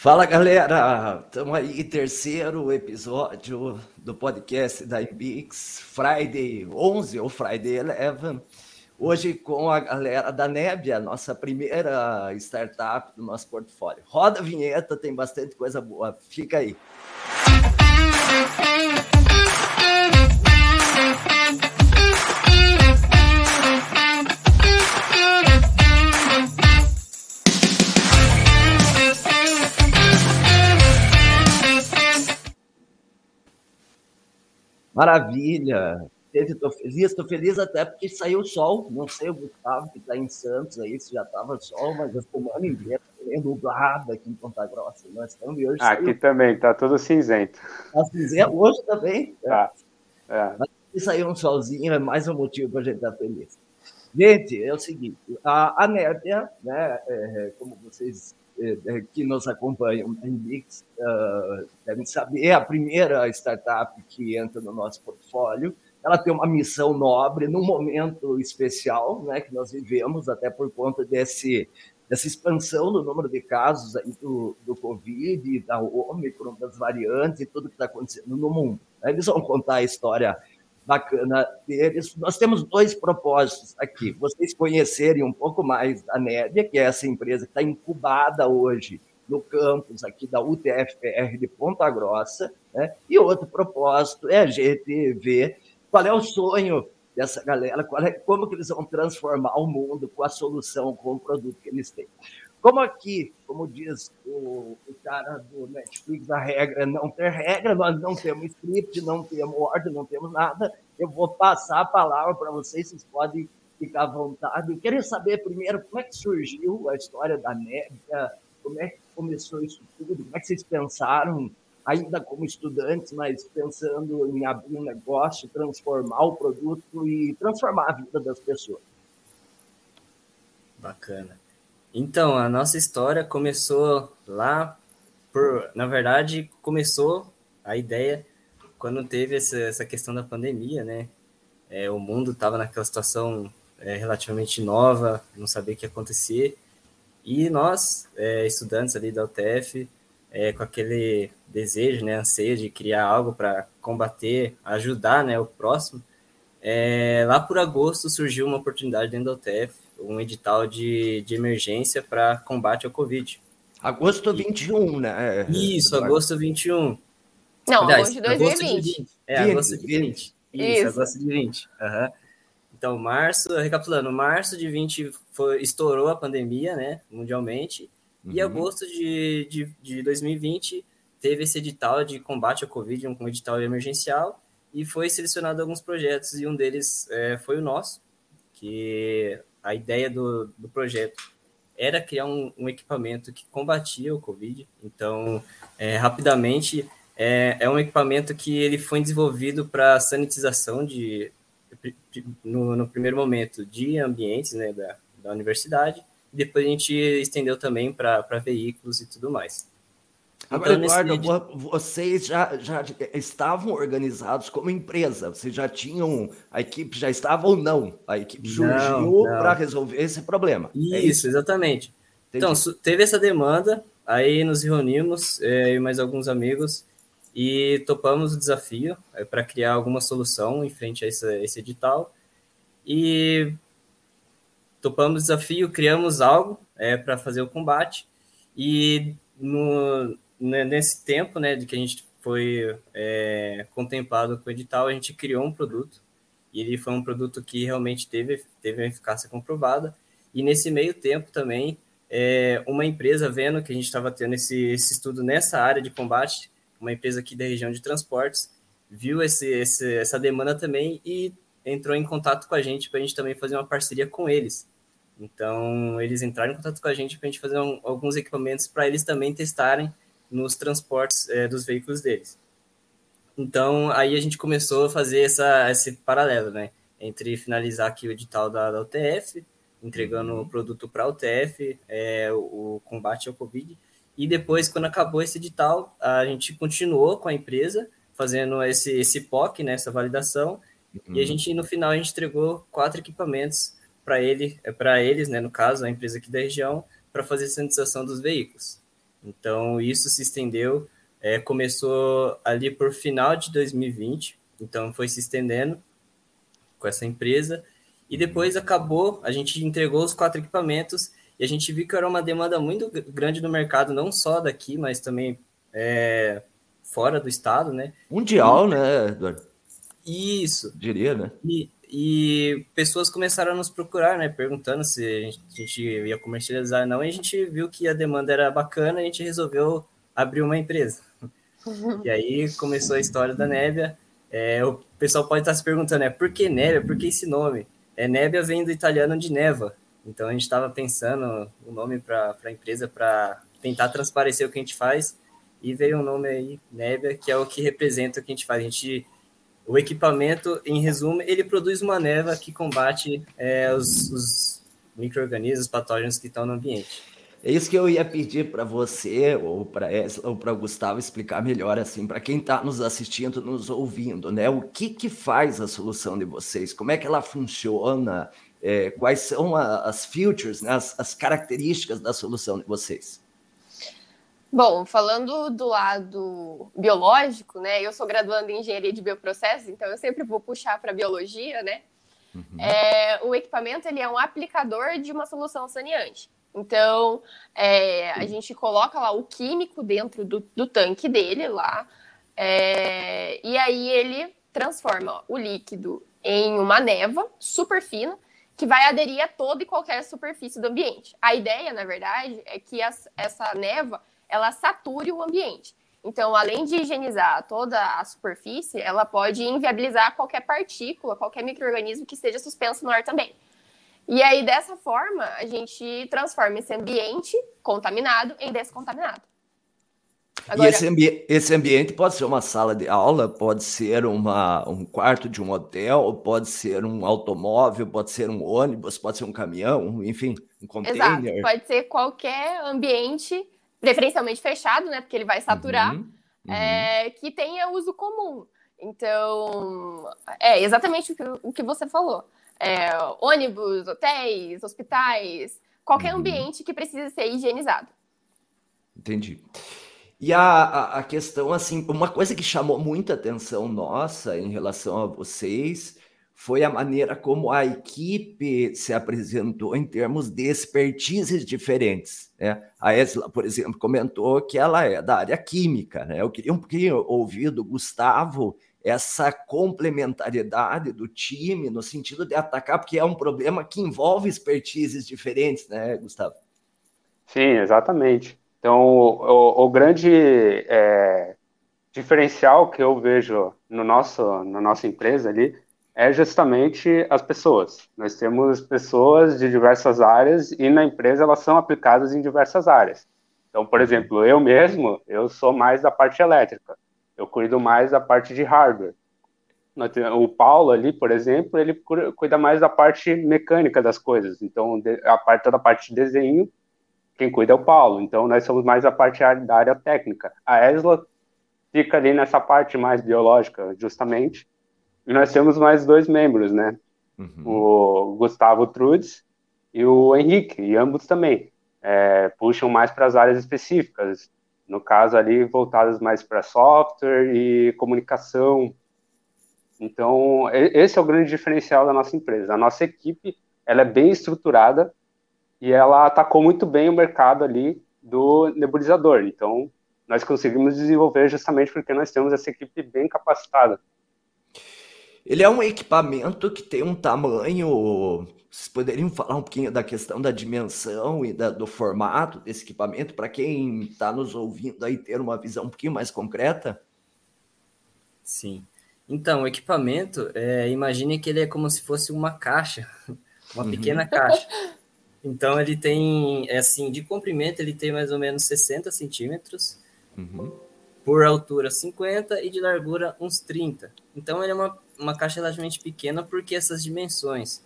Fala galera, estamos aí, terceiro episódio do podcast da Ibix, Friday 11 ou Friday 11. Hoje com a galera da Nebia, nossa primeira startup do nosso portfólio. Roda a vinheta, tem bastante coisa boa, fica aí. Maravilha. Estou feliz, estou feliz até porque saiu sol. Não sei o Gustavo que está em Santos aí, se já estava sol, mas a semana inteira meio nublado aqui em Ponta Grossa. Nós estamos hoje. Aqui saiu... também, está tudo cinzento. Está cinzento hoje também? Tá. É. Mas se sair um solzinho é mais um motivo para a gente estar tá feliz. Gente, é o seguinte, a, a Nébia, né, é, como vocês é, é, que nos acompanham uh, devem saber, é a primeira startup que entra no nosso portfólio. Ela tem uma missão nobre num momento especial né, que nós vivemos, até por conta desse, dessa expansão do número de casos aí do, do Covid, da Omicron, das variantes e tudo que está acontecendo no mundo. Eles vão contar a história bacana deles. Nós temos dois propósitos aqui. Vocês conhecerem um pouco mais da Nédia, que é essa empresa que está incubada hoje no campus aqui da UTFPR de Ponta Grossa, né? e outro propósito é a gente ver qual é o sonho dessa galera, é, como que eles vão transformar o mundo com a solução, com o produto que eles têm. Como aqui, como diz o, o, cara do Netflix, a regra é não ter regra, nós não temos script, não temos ordem, não temos nada. Eu vou passar a palavra para vocês, vocês podem ficar à vontade. Eu queria saber primeiro como é que surgiu a história da Nébia, como é que começou isso tudo, como é que vocês pensaram, ainda como estudantes, mas pensando em abrir um negócio, transformar o produto e transformar a vida das pessoas. Bacana. Então, a nossa história começou lá por, na verdade, começou a ideia quando teve essa, essa questão da pandemia, né? É, o mundo estava naquela situação é, relativamente nova, não sabia o que ia acontecer. E nós, é, estudantes ali da UTF, é, com aquele desejo, né, anseio de criar algo para combater, ajudar né, o próximo, é, lá por agosto surgiu uma oportunidade dentro da UTF um edital de, de emergência para combate ao Covid. Agosto 21, né? Isso, agosto 21. Não, Aliás, agosto de 2020. Agosto de 20. É, 20, agosto de 20. 20. Isso, Isso, agosto de 20. Uhum. Então, março, recapitulando, março de 20 foi, estourou a pandemia, né, mundialmente, uhum. e agosto de, de, de 2020 teve esse edital de combate ao Covid, um edital emergencial, e foi selecionado alguns projetos, e um deles é, foi o nosso, que a ideia do, do projeto era criar um, um, equipamento que combatia o Covid. Então, é, rapidamente, é, é, um equipamento que ele foi desenvolvido para sanitização de, no, no, primeiro momento, de ambientes né, da, da universidade. Depois a gente estendeu também para veículos e tudo mais. Agora, então, Eduardo, vocês já, já estavam organizados como empresa? Vocês já tinham, a equipe já estava ou não? A equipe surgiu para resolver esse problema. Isso, é isso? exatamente. Entendi. Então, teve essa demanda, aí nos reunimos, é, eu e mais alguns amigos, e topamos o desafio é, para criar alguma solução em frente a esse, esse edital. E topamos o desafio, criamos algo é, para fazer o combate, e no, nesse tempo, né, de que a gente foi é, contemplado com o edital, a gente criou um produto e ele foi um produto que realmente teve, teve uma eficácia comprovada. E nesse meio tempo também, é, uma empresa vendo que a gente estava tendo esse, esse estudo nessa área de combate, uma empresa aqui da região de transportes, viu esse, esse, essa demanda também e entrou em contato com a gente para a gente também fazer uma parceria com eles. Então, eles entraram em contato com a gente para a gente fazer um, alguns equipamentos para eles também testarem nos transportes é, dos veículos deles. Então, aí a gente começou a fazer essa, esse paralelo, né? Entre finalizar aqui o edital da, da UTF, entregando uhum. o produto para a UTF, é, o, o combate ao Covid, e depois, quando acabou esse edital, a gente continuou com a empresa, fazendo esse, esse POC, né, essa validação, uhum. e a gente, no final, a gente entregou quatro equipamentos para ele, para eles, né, no caso, a empresa aqui da região, para fazer a sanitização dos veículos. Então, isso se estendeu, é, começou ali por final de 2020, então foi se estendendo com essa empresa, e depois acabou, a gente entregou os quatro equipamentos, e a gente viu que era uma demanda muito grande no mercado, não só daqui, mas também é, fora do estado, né? Mundial, e, né, Eduardo? Isso. Diria, né? E, e pessoas começaram a nos procurar, né, perguntando se a gente, a gente ia comercializar ou não, e a gente viu que a demanda era bacana, a gente resolveu abrir uma empresa. E aí começou a história da Nébia. É, o pessoal pode estar se perguntando, é por que Nébia? Por que esse nome? É, Nébia vem do italiano de neva. Então a gente estava pensando o nome para a empresa para tentar transparecer o que a gente faz e veio um nome aí, Nébia, que é o que representa o que a gente faz. A gente o equipamento, em resumo, ele produz uma neva que combate é, os, os micro-organismos, patógenos que estão no ambiente. É isso que eu ia pedir para você ou para ou para Gustavo explicar melhor assim, para quem está nos assistindo, nos ouvindo, né? O que que faz a solução de vocês? Como é que ela funciona? É, quais são a, as features, né? as, as características da solução de vocês? Bom, falando do lado biológico, né? Eu sou graduando em engenharia de bioprocessos, então eu sempre vou puxar para biologia, né? Uhum. É, o equipamento ele é um aplicador de uma solução saneante. Então, é, a gente coloca lá o químico dentro do, do tanque dele lá, é, e aí ele transforma o líquido em uma neva super fina que vai aderir a toda e qualquer superfície do ambiente. A ideia, na verdade, é que as, essa neva ela sature o ambiente. Então, além de higienizar toda a superfície, ela pode inviabilizar qualquer partícula, qualquer microorganismo que esteja suspenso no ar também. E aí, dessa forma, a gente transforma esse ambiente contaminado em descontaminado. Agora... E esse, ambi esse, ambiente pode ser uma sala de aula, pode ser uma, um quarto de um hotel, pode ser um automóvel, pode ser um ônibus, pode ser um caminhão, enfim, um container. Exato, pode ser qualquer ambiente preferencialmente fechado, né? Porque ele vai saturar, uhum, uhum. É, que tenha uso comum. Então, é exatamente o que, o que você falou. É, ônibus, hotéis, hospitais, qualquer uhum. ambiente que precise ser higienizado. Entendi. E a, a, a, questão, assim, uma coisa que chamou muita atenção nossa em relação a vocês foi a maneira como a equipe se apresentou em termos de expertises diferentes. Né? A Esla, por exemplo, comentou que ela é da área química. Né? Eu queria um pouquinho ouvir do Gustavo essa complementariedade do time no sentido de atacar, porque é um problema que envolve expertises diferentes, né, Gustavo? Sim, exatamente. Então, o, o grande é, diferencial que eu vejo no nosso, na nossa empresa ali é justamente as pessoas. Nós temos pessoas de diversas áreas e na empresa elas são aplicadas em diversas áreas. Então, por exemplo, eu mesmo, eu sou mais da parte elétrica. Eu cuido mais da parte de hardware. O Paulo ali, por exemplo, ele cuida mais da parte mecânica das coisas. Então, a parte toda a parte de desenho, quem cuida é o Paulo. Então, nós somos mais a parte da área técnica. A Esla fica ali nessa parte mais biológica, justamente nós temos mais dois membros, né? Uhum. O Gustavo Trudes e o Henrique, e ambos também é, puxam mais para as áreas específicas. No caso ali, voltadas mais para software e comunicação. Então, esse é o grande diferencial da nossa empresa. A nossa equipe, ela é bem estruturada e ela atacou muito bem o mercado ali do nebulizador. Então, nós conseguimos desenvolver justamente porque nós temos essa equipe bem capacitada. Ele é um equipamento que tem um tamanho. Vocês poderiam falar um pouquinho da questão da dimensão e da, do formato desse equipamento, para quem está nos ouvindo aí ter uma visão um pouquinho mais concreta? Sim. Então, o equipamento, é, imagine que ele é como se fosse uma caixa, uma uhum. pequena caixa. Então, ele tem, é assim, de comprimento, ele tem mais ou menos 60 centímetros. Uhum por altura 50 e de largura uns 30. Então ele é uma, uma caixa relativamente pequena porque essas dimensões,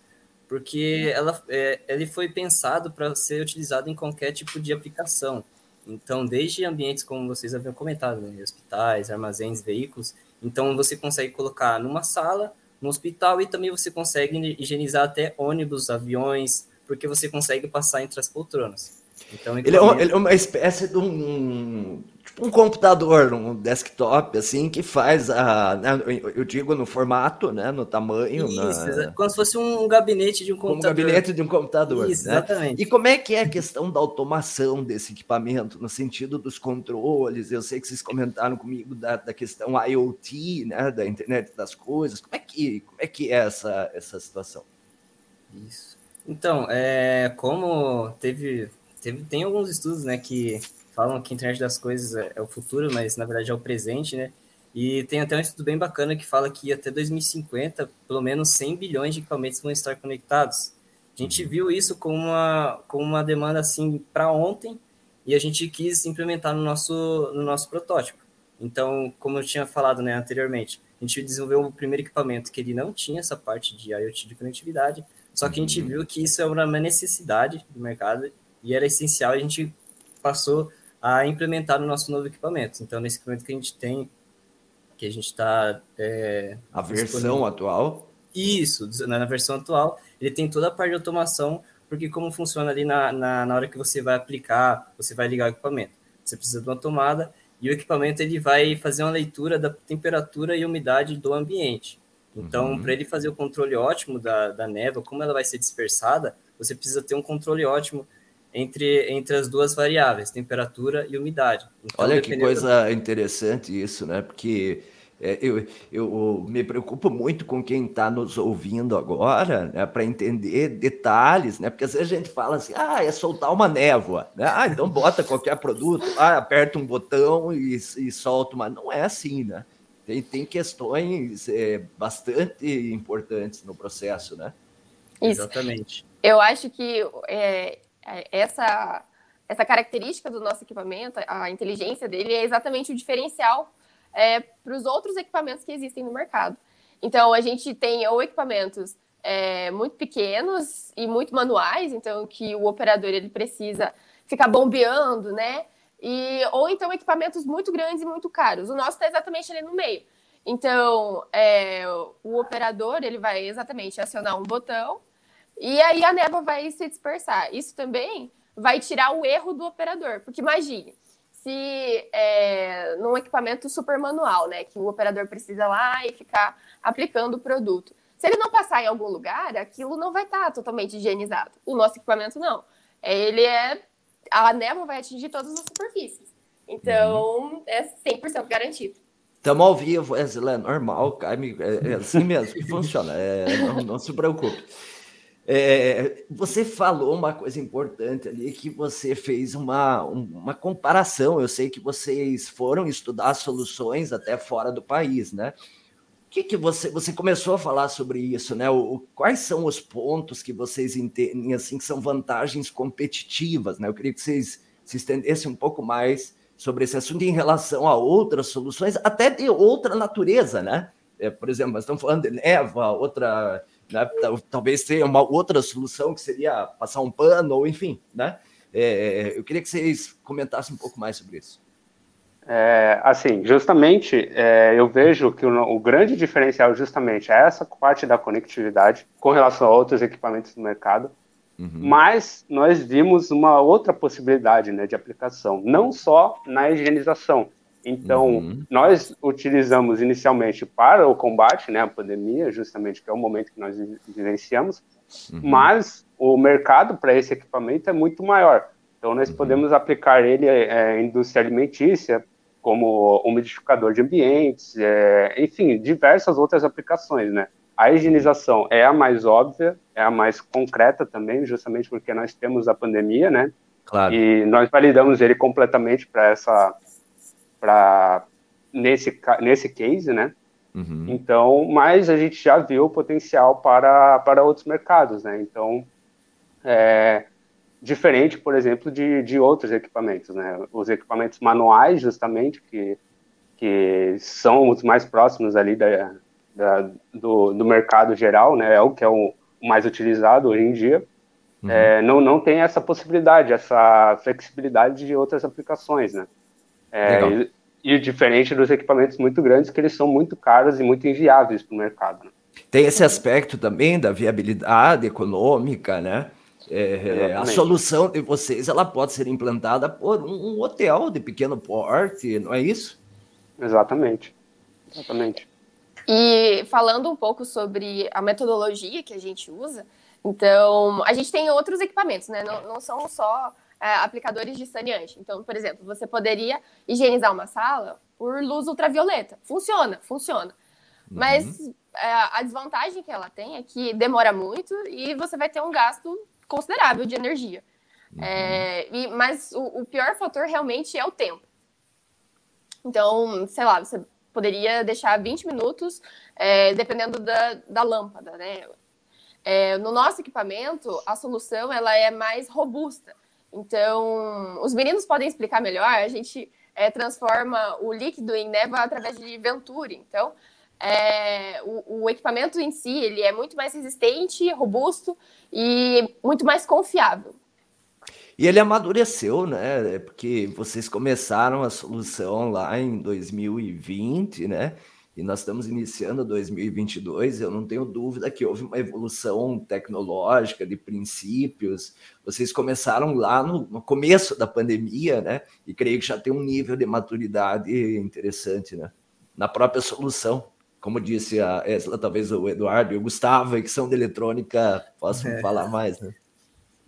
porque ela, é, ele foi pensado para ser utilizado em qualquer tipo de aplicação. Então, desde ambientes como vocês haviam comentado, né, hospitais, armazéns, veículos, então você consegue colocar numa sala, no hospital e também você consegue higienizar até ônibus, aviões, porque você consegue passar entre as poltronas. Então, ele, é, ele é uma espécie de um, tipo um computador, um desktop, assim, que faz a. Né, eu digo no formato, né? No tamanho. Isso, na... como se fosse um gabinete de um computador. Um gabinete de um computador. Isso, né? exatamente. E como é que é a questão da automação desse equipamento, no sentido dos controles? Eu sei que vocês comentaram comigo da, da questão IoT, né? Da internet das coisas. Como é que, como é, que é essa, essa situação? Isso. Então, é, como teve, teve. Tem alguns estudos, né, que falam que a internet das coisas é, é, o futuro, mas na verdade é o presente, né? E tem até um estudo bem bacana que fala que até 2050, pelo menos 100 bilhões de equipamentos vão estar conectados. A gente viu isso como uma, como uma demanda assim para ontem e a gente quis implementar no nosso, no nosso protótipo. Então, como eu tinha falado né, anteriormente, a gente desenvolveu o primeiro equipamento que ele não tinha essa parte de IoT de conectividade, só que a gente uhum. viu que isso era uma necessidade do mercado e era essencial, a gente passou a implementar no nosso novo equipamento. Então, nesse equipamento que a gente tem, que a gente está. É, a versão atual? Isso, na versão atual, ele tem toda a parte de automação, porque como funciona ali na, na, na hora que você vai aplicar, você vai ligar o equipamento. Você precisa de uma tomada e o equipamento ele vai fazer uma leitura da temperatura e umidade do ambiente. Então, uhum. para ele fazer o controle ótimo da, da névoa, como ela vai ser dispersada, você precisa ter um controle ótimo entre, entre as duas variáveis, temperatura e umidade. Então, Olha que coisa do... interessante isso, né? Porque é, eu, eu me preocupo muito com quem está nos ouvindo agora, né, para entender detalhes, né? Porque às vezes a gente fala assim, ah, é soltar uma névoa, né? Ah, então bota qualquer produto, ah, aperta um botão e, e solta uma. Não é assim, né? Tem, tem questões é, bastante importantes no processo, né? Isso. Exatamente. Eu acho que é, é, essa, essa característica do nosso equipamento, a inteligência dele, é exatamente o diferencial é, para os outros equipamentos que existem no mercado. Então, a gente tem ou equipamentos é, muito pequenos e muito manuais, então que o operador ele precisa ficar bombeando, né? E, ou então equipamentos muito grandes e muito caros. O nosso está exatamente ali no meio. Então, é, o operador ele vai exatamente acionar um botão e aí a névoa vai se dispersar. Isso também vai tirar o erro do operador, porque imagine se é, num equipamento super manual, né, que o operador precisa lá e ficar aplicando o produto. Se ele não passar em algum lugar, aquilo não vai estar totalmente higienizado. O nosso equipamento não. Ele é a névoa vai atingir todas as superfícies. Então, é 100% garantido. Estamos ao vivo, é, é normal, é, é assim mesmo que funciona, é, não, não se preocupe. É, você falou uma coisa importante ali, que você fez uma, uma comparação. Eu sei que vocês foram estudar soluções até fora do país, né? O que, que você, você começou a falar sobre isso, né? O, quais são os pontos que vocês entendem assim que são vantagens competitivas, né? Eu queria que vocês se estendessem um pouco mais sobre esse assunto em relação a outras soluções, até de outra natureza, né? É, por exemplo, nós estamos falando de neva, outra né? Talvez tenha uma outra solução que seria passar um pano, ou enfim, né? É, eu queria que vocês comentassem um pouco mais sobre isso. É, assim, justamente, é, eu vejo que o, o, grande diferencial justamente é essa parte da conectividade com relação a outros equipamentos do mercado, uhum. mas nós vimos uma outra possibilidade né, de aplicação, não só na higienização, então, uhum. nós utilizamos inicialmente para o combate, né, a pandemia, justamente que é o momento que nós vivenciamos, uhum. mas o mercado para esse equipamento é muito maior. Então, nós uhum. podemos aplicar ele é, em indústria alimentícia, como umidificador de ambientes, é, enfim, diversas outras aplicações, né? A higienização é a mais óbvia, é a mais concreta também, justamente porque nós temos a pandemia, né? Claro. E nós validamos ele completamente para essa para nesse nesse case, né? Uhum. Então, mas a gente já viu o potencial para, para outros mercados, né? Então, é, diferente, por exemplo, de, de outros equipamentos, né? Os equipamentos manuais, justamente, que, que são os mais próximos ali da, da do, do mercado geral, né? É o que é o mais utilizado hoje em dia. Uhum. É, não, não tem essa possibilidade, essa flexibilidade de outras aplicações, né? É, e, e, diferente dos equipamentos muito grandes, que eles são muito caros e muito inviáveis para o mercado. Né? Tem esse aspecto também da viabilidade econômica, né? É, a solução de vocês ela pode ser implantada por um, um hotel de pequeno porte, não é isso? Exatamente. Exatamente. E falando um pouco sobre a metodologia que a gente usa, então a gente tem outros equipamentos, né? Não, não são só é, aplicadores de saneante. Então, por exemplo, você poderia higienizar uma sala por luz ultravioleta. Funciona, funciona. Uhum. Mas é, a desvantagem que ela tem é que demora muito e você vai ter um gasto considerável de energia. Uhum. É, e, mas o, o, pior fator realmente é o tempo. Então, sei lá, você poderia deixar 20 minutos, é, dependendo da, da lâmpada, né? É, no nosso equipamento, a solução ela é mais robusta. Então, os meninos podem explicar melhor. A gente é, transforma o líquido em neva através de Venturi. Então, é, o, o, equipamento em si ele é muito mais resistente, robusto e muito mais confiável. E ele amadureceu, né? Porque vocês começaram a solução lá em 2020, né? E nós estamos iniciando 2022. Eu não tenho dúvida que houve uma evolução tecnológica de princípios. Vocês começaram lá no, no começo da pandemia, né? E creio que já tem um nível de maturidade interessante, né? Na própria solução como disse a Esla, talvez o Eduardo e o Gustavo, que são de eletrônica, possam é. falar mais, né?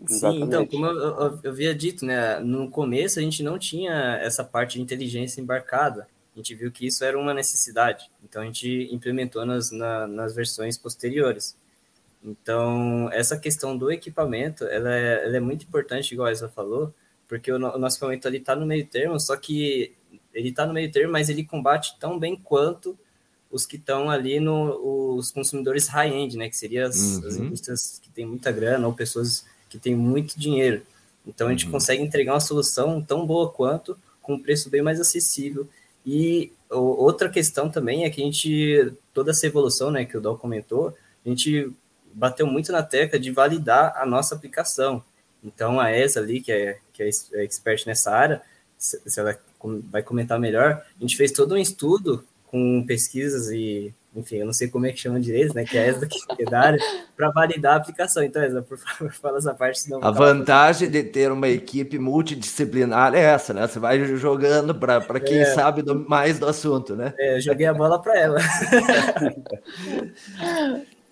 Sim, então, como eu, eu, eu, havia dito, né, no começo a gente não tinha essa parte de inteligência embarcada, a gente viu que isso era uma necessidade, então a gente implementou nas, na, nas versões posteriores. Então, essa questão do equipamento, ela é, ela é muito importante, igual a Esla falou, porque o, o nosso equipamento ali está no meio termo, só que ele está no meio termo, mas ele combate tão bem quanto os que estão ali no os consumidores high-end, né? Que seriam as, uhum. as, indústrias que têm muita grana ou pessoas que têm muito dinheiro. Então a gente uhum. consegue entregar uma solução tão boa quanto, com um preço bem mais acessível. E outra questão também é que a gente, toda essa evolução, né, que o Dal comentou, a gente bateu muito na tecla de validar a nossa aplicação. Então a ESA ali, que é, que é, é expert nessa área, se ela vai comentar melhor, a gente fez todo um estudo com pesquisas e, enfim, eu não sei como é que chama direito, né? Que é essa que é da área, para validar a aplicação. Então, Esa, por favor, fala essa parte. Senão a vantagem de ter uma equipe multidisciplinar é essa, né? Você vai jogando para quem é. sabe do, mais do assunto, né? É, eu joguei a bola para ela.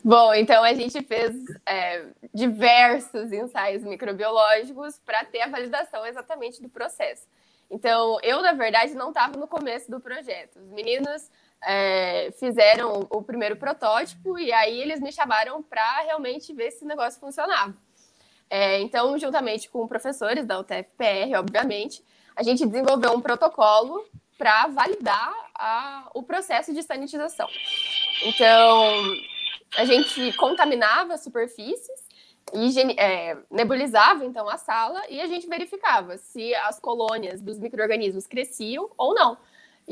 Bom, então a gente fez é, diversos ensaios microbiológicos para ter a validação exatamente do processo. Então, eu, na verdade, não estava no começo do projeto. Os meninos é, fizeram o primeiro protótipo e aí eles me chamaram para realmente ver se o negócio funcionava. É, então, juntamente com professores da UTFPR, obviamente, a gente desenvolveu um protocolo para validar a, o processo de sanitização. Então, a gente contaminava superfícies é, nebulizava então a sala e a gente verificava se as colônias dos micro-organismos cresciam ou não.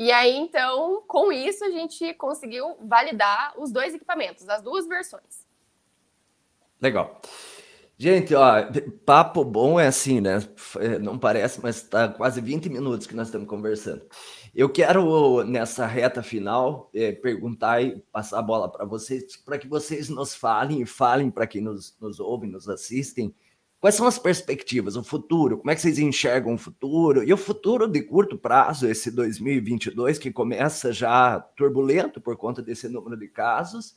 E aí, então, com isso, a gente conseguiu validar os dois equipamentos, as duas versões. Legal. Gente, ó, papo bom é assim, né? É, não parece, mas está quase 20 minutos que nós estamos conversando. Eu quero, nessa reta final, é, perguntar e passar a bola para vocês, para que vocês nos falem e falem para quem nos, nos ouve, nos assistem, quais são as perspectivas, o futuro, como é que vocês enxergam o futuro, e o futuro de curto prazo, esse 2022, que começa já turbulento por conta desse número de casos,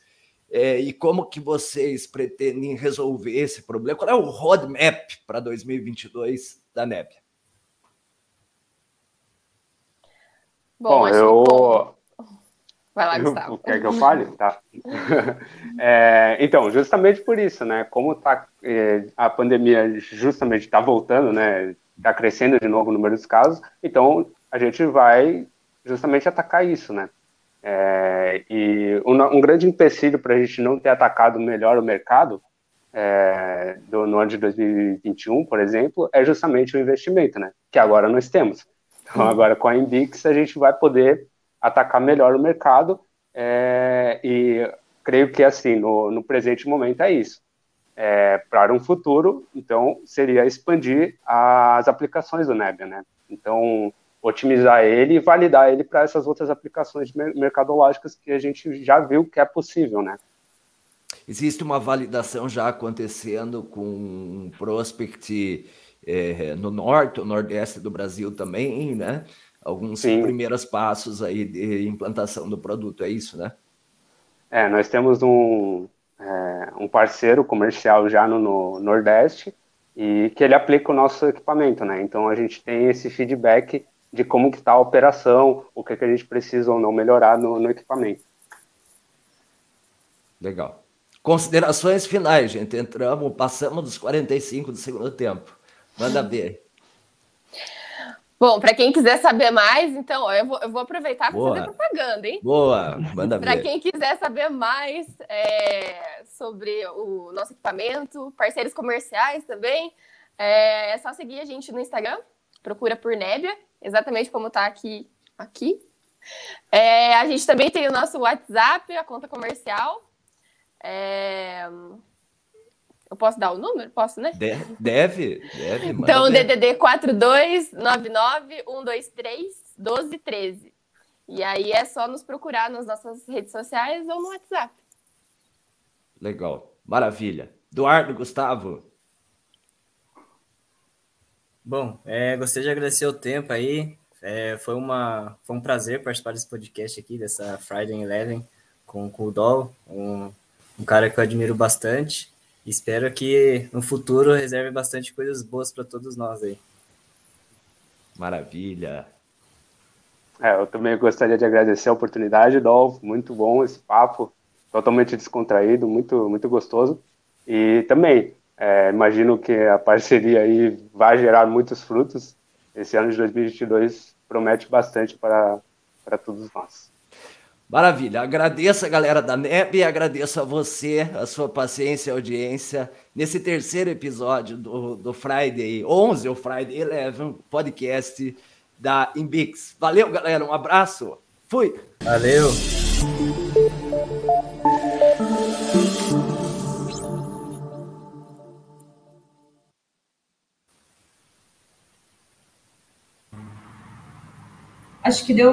é, e como que vocês pretendem resolver esse problema? Qual é o roadmap para 2022 da Nébia? Bom, Bom eu. Vai lá, Gustavo. Quer que eu fale? Tá. é, então, justamente por isso, né? Como tá, é, a pandemia justamente está voltando, né? Está crescendo de novo o número de casos, então a gente vai justamente atacar isso, né? É, e um, um, grande empecilho para a gente não ter atacado melhor o mercado é, do, no ano de 2021, por exemplo, é justamente o investimento, né? Que agora nós temos. Então, agora com a Inbix, a gente vai poder atacar melhor o mercado é, e creio que, assim, no, no presente momento é isso. É, para um futuro, então, seria expandir as aplicações do Nebia, né? Então, otimizar ele e validar ele para essas outras aplicações mercadológicas que a gente já viu que é possível, né? existe uma validação já acontecendo com um prospect é, no norte, no nordeste do Brasil também, né? Alguns Sim. primeiros passos aí de implantação do produto, é isso, né? É, nós temos um, é, um parceiro comercial já no, no, Nordeste e que ele aplica o nosso equipamento, né? Então a gente tem esse feedback de como que está a operação, o que, que a gente precisa ou não melhorar no, no equipamento. Legal. Considerações finais, gente. Entramos, passamos dos 45 do segundo tempo. Manda ver. Bom, para quem quiser saber mais, então, ó, eu, vou, eu vou aproveitar para fazer propaganda, hein? Boa, manda. Para quem quiser saber mais é, sobre o nosso equipamento, parceiros comerciais também, é, é, só seguir a gente no Instagram, procura por Nébia, exatamente como está aqui. aqui. É, a gente também tem o nosso WhatsApp, a conta comercial. É, eu posso dar o número? Posso, né? Deve, deve. deve então, DDD 42-99-123-1213. E aí é só nos procurar nas nossas redes sociais ou no WhatsApp. Legal. Maravilha. Eduardo, Gustavo. Bom, é, gostaria de agradecer o tempo aí. É, foi, uma, foi um prazer participar desse podcast aqui, dessa Friday Eleven, com, com o Dol, um, um cara que eu admiro bastante. Espero que no futuro reserve bastante coisas boas para todos nós aí. Maravilha. É, eu também gostaria de agradecer a oportunidade, Dolph. Muito bom esse papo, totalmente descontraído, muito, muito gostoso. E também, é, imagino que a parceria aí vai gerar muitos frutos. Esse ano de 2022 promete bastante para, para todos nós. Maravilha. Agradeço a galera da NEB, agradeço a você, a sua paciência e audiência nesse terceiro episódio do, do Friday 11 ou Friday 11 podcast da Imbix. Valeu, galera. Um abraço. Fui. Valeu. Acho que deu